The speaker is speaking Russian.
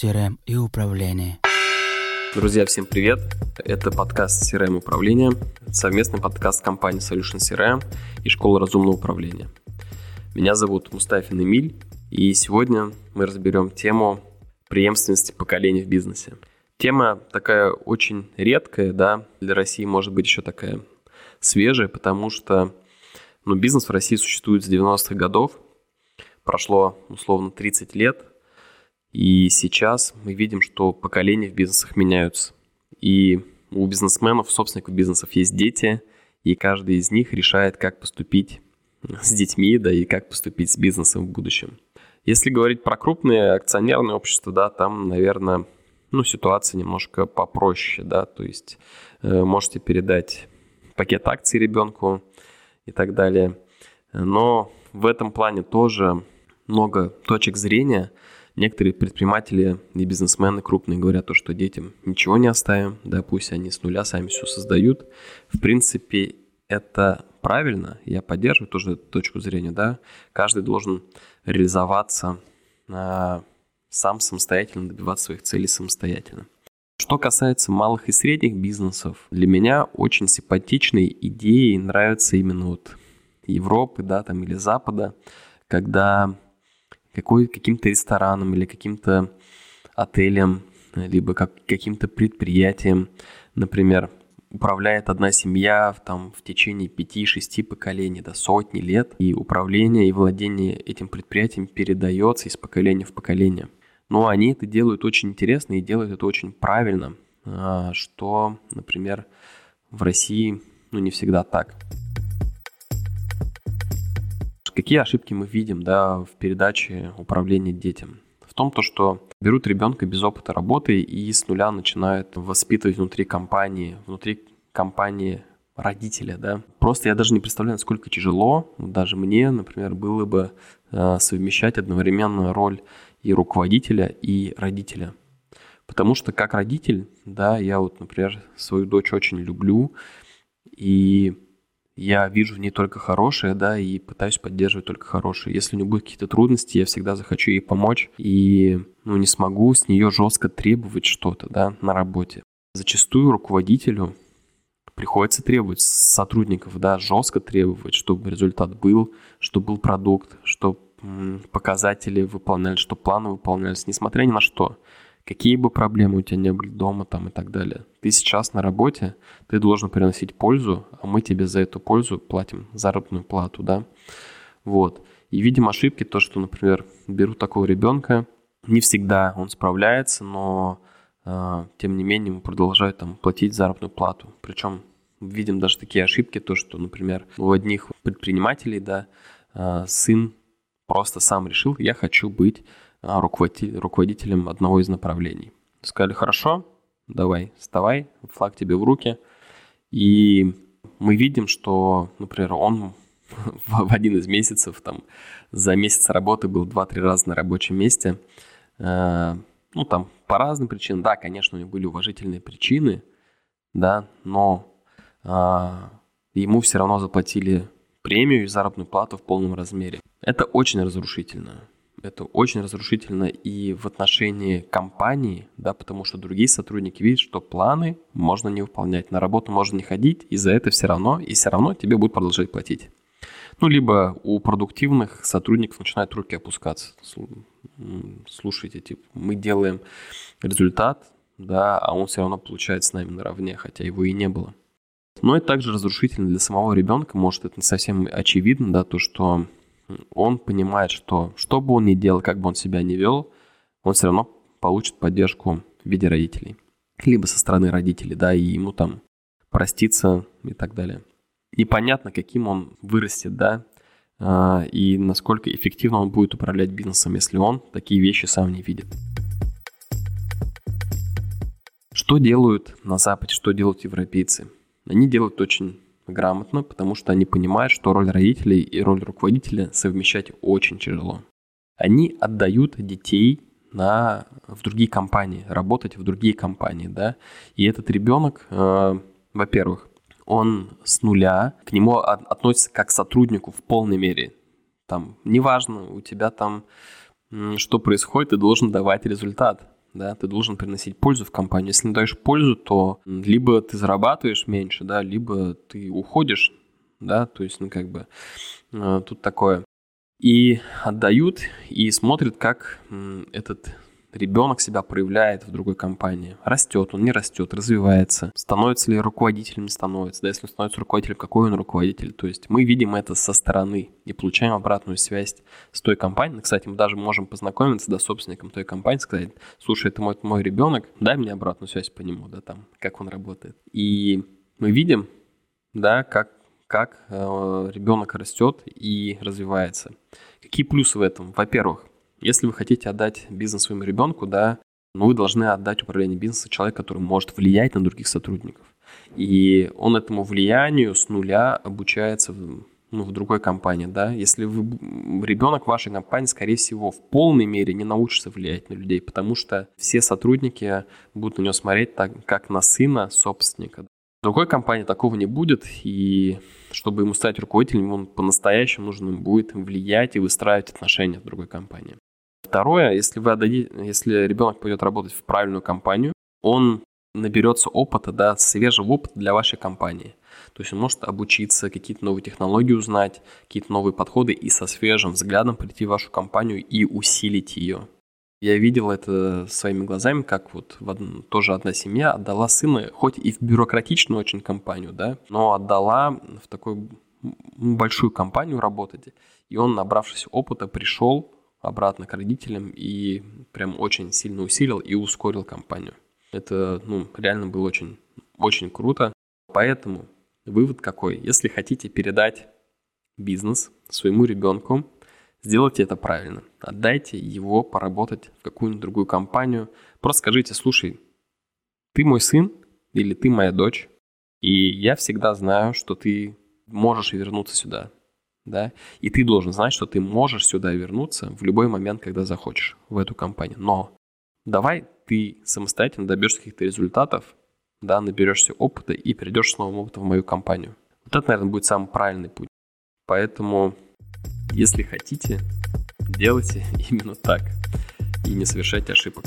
CRM и управление. Друзья, всем привет! Это подкаст CRM управления, совместный подкаст компании Solution CRM и Школы разумного управления. Меня зовут Мустафин Эмиль, и сегодня мы разберем тему преемственности поколений в бизнесе. Тема такая очень редкая, да, для России может быть еще такая свежая, потому что ну, бизнес в России существует с 90-х годов, прошло условно 30 лет, и сейчас мы видим, что поколения в бизнесах меняются. И у бизнесменов, собственников бизнесов есть дети, и каждый из них решает, как поступить с детьми, да, и как поступить с бизнесом в будущем. Если говорить про крупные акционерные общества, да, там, наверное, ну, ситуация немножко попроще, да, то есть э, можете передать пакет акций ребенку и так далее. Но в этом плане тоже много точек зрения. Некоторые предприниматели и бизнесмены крупные говорят то, что детям ничего не оставим, да, пусть они с нуля сами все создают. В принципе, это правильно, я поддерживаю тоже эту точку зрения, да. Каждый должен реализоваться а, сам самостоятельно, добиваться своих целей самостоятельно. Что касается малых и средних бизнесов, для меня очень симпатичной идеей нравится именно вот Европы, да, там или Запада, когда какой, каким-то рестораном или каким-то отелем, либо как, каким-то предприятием, например, управляет одна семья там, в течение 5-6 поколений, до сотни лет, и управление и владение этим предприятием передается из поколения в поколение. Но они это делают очень интересно и делают это очень правильно, а, что, например, в России ну, не всегда так. Какие ошибки мы видим да, в передаче управления детям? В том, то, что берут ребенка без опыта работы и с нуля начинают воспитывать внутри компании, внутри компании родителя, да. Просто я даже не представляю, насколько тяжело, даже мне, например, было бы э, совмещать одновременно роль и руководителя, и родителя. Потому что как родитель, да, я вот, например, свою дочь очень люблю, и я вижу в ней только хорошее, да, и пытаюсь поддерживать только хорошее. Если у нее будут какие-то трудности, я всегда захочу ей помочь, и, ну, не смогу с нее жестко требовать что-то, да, на работе. Зачастую руководителю приходится требовать сотрудников, да, жестко требовать, чтобы результат был, чтобы был продукт, чтобы показатели выполнялись, чтобы планы выполнялись, несмотря ни на что. Какие бы проблемы у тебя не были дома там и так далее. Ты сейчас на работе, ты должен приносить пользу, а мы тебе за эту пользу платим заработную плату, да. Вот. И видим ошибки, то, что, например, беру такого ребенка, не всегда он справляется, но э, тем не менее ему продолжают там платить заработную плату. Причем видим даже такие ошибки, то, что, например, у одних предпринимателей, да, э, сын просто сам решил, я хочу быть руководителем одного из направлений. Сказали, хорошо, давай, вставай, флаг тебе в руки. И мы видим, что, например, он в один из месяцев, там, за месяц работы был 2-3 раза на рабочем месте. Э, ну, там, по разным причинам. Да, конечно, у него были уважительные причины, да, но а, ему все равно заплатили премию и заработную плату в полном размере. Это очень разрушительно. Это очень разрушительно и в отношении компании, да, потому что другие сотрудники видят, что планы можно не выполнять, на работу можно не ходить, и за это все равно, и все равно тебе будут продолжать платить. Ну, либо у продуктивных сотрудников начинают руки опускаться. Слушайте, типа, мы делаем результат, да, а он все равно получает с нами наравне, хотя его и не было. Но это также разрушительно для самого ребенка, может, это не совсем очевидно, да, то, что он понимает, что что бы он ни делал, как бы он себя ни вел, он все равно получит поддержку в виде родителей. Либо со стороны родителей, да, и ему там проститься и так далее. Непонятно, каким он вырастет, да, а, и насколько эффективно он будет управлять бизнесом, если он такие вещи сам не видит. Что делают на Западе, что делают европейцы? Они делают очень грамотно, потому что они понимают, что роль родителей и роль руководителя совмещать очень тяжело. Они отдают детей на, в другие компании, работать в другие компании, да, и этот ребенок, э, во-первых, он с нуля, к нему относится как к сотруднику в полной мере. Там, неважно, у тебя там что происходит, ты должен давать результат. Да, ты должен приносить пользу в компанию. Если не даешь пользу, то либо ты зарабатываешь меньше, да, либо ты уходишь, да, то есть, ну, как бы, э, тут такое. И отдают, и смотрят, как этот ребенок себя проявляет в другой компании. Растет, он не растет, развивается. Становится ли руководителем, не становится. Да, если он становится руководителем, какой он руководитель. То есть мы видим это со стороны и получаем обратную связь с той компанией. Кстати, мы даже можем познакомиться, да, с собственником той компании, сказать, слушай, это мой, мой ребенок, дай мне обратную связь по нему, да, там, как он работает. И мы видим, да, как как э, ребенок растет и развивается. Какие плюсы в этом? Во-первых, если вы хотите отдать бизнес своему ребенку, да, ну, вы должны отдать управление бизнесом человеку, который может влиять на других сотрудников. И он этому влиянию с нуля обучается ну, в другой компании, да. Если вы, ребенок вашей компании, скорее всего, в полной мере не научится влиять на людей, потому что все сотрудники будут на него смотреть так, как на сына собственника. В другой компании такого не будет, и чтобы ему стать руководителем, он по-настоящему нужно будет влиять и выстраивать отношения в другой компании. Второе, если вы отдадите, если ребенок пойдет работать в правильную компанию, он наберется опыта, да, свежего опыта для вашей компании. То есть он может обучиться, какие-то новые технологии узнать, какие-то новые подходы и со свежим взглядом прийти в вашу компанию и усилить ее. Я видел это своими глазами, как вот в од... тоже одна семья отдала сына, хоть и в бюрократичную очень компанию, да, но отдала в такую большую компанию работать. И он, набравшись опыта, пришел обратно к родителям и прям очень сильно усилил и ускорил компанию. Это, ну, реально было очень, очень круто. Поэтому вывод какой? Если хотите передать бизнес своему ребенку, сделайте это правильно. Отдайте его поработать в какую-нибудь другую компанию. Просто скажите, слушай, ты мой сын или ты моя дочь, и я всегда знаю, что ты можешь вернуться сюда да, и ты должен знать, что ты можешь сюда вернуться в любой момент, когда захочешь, в эту компанию. Но давай ты самостоятельно добьешься каких-то результатов, да, наберешься опыта и придешь с новым опытом в мою компанию. Вот это, наверное, будет самый правильный путь. Поэтому, если хотите, делайте именно так и не совершайте ошибок.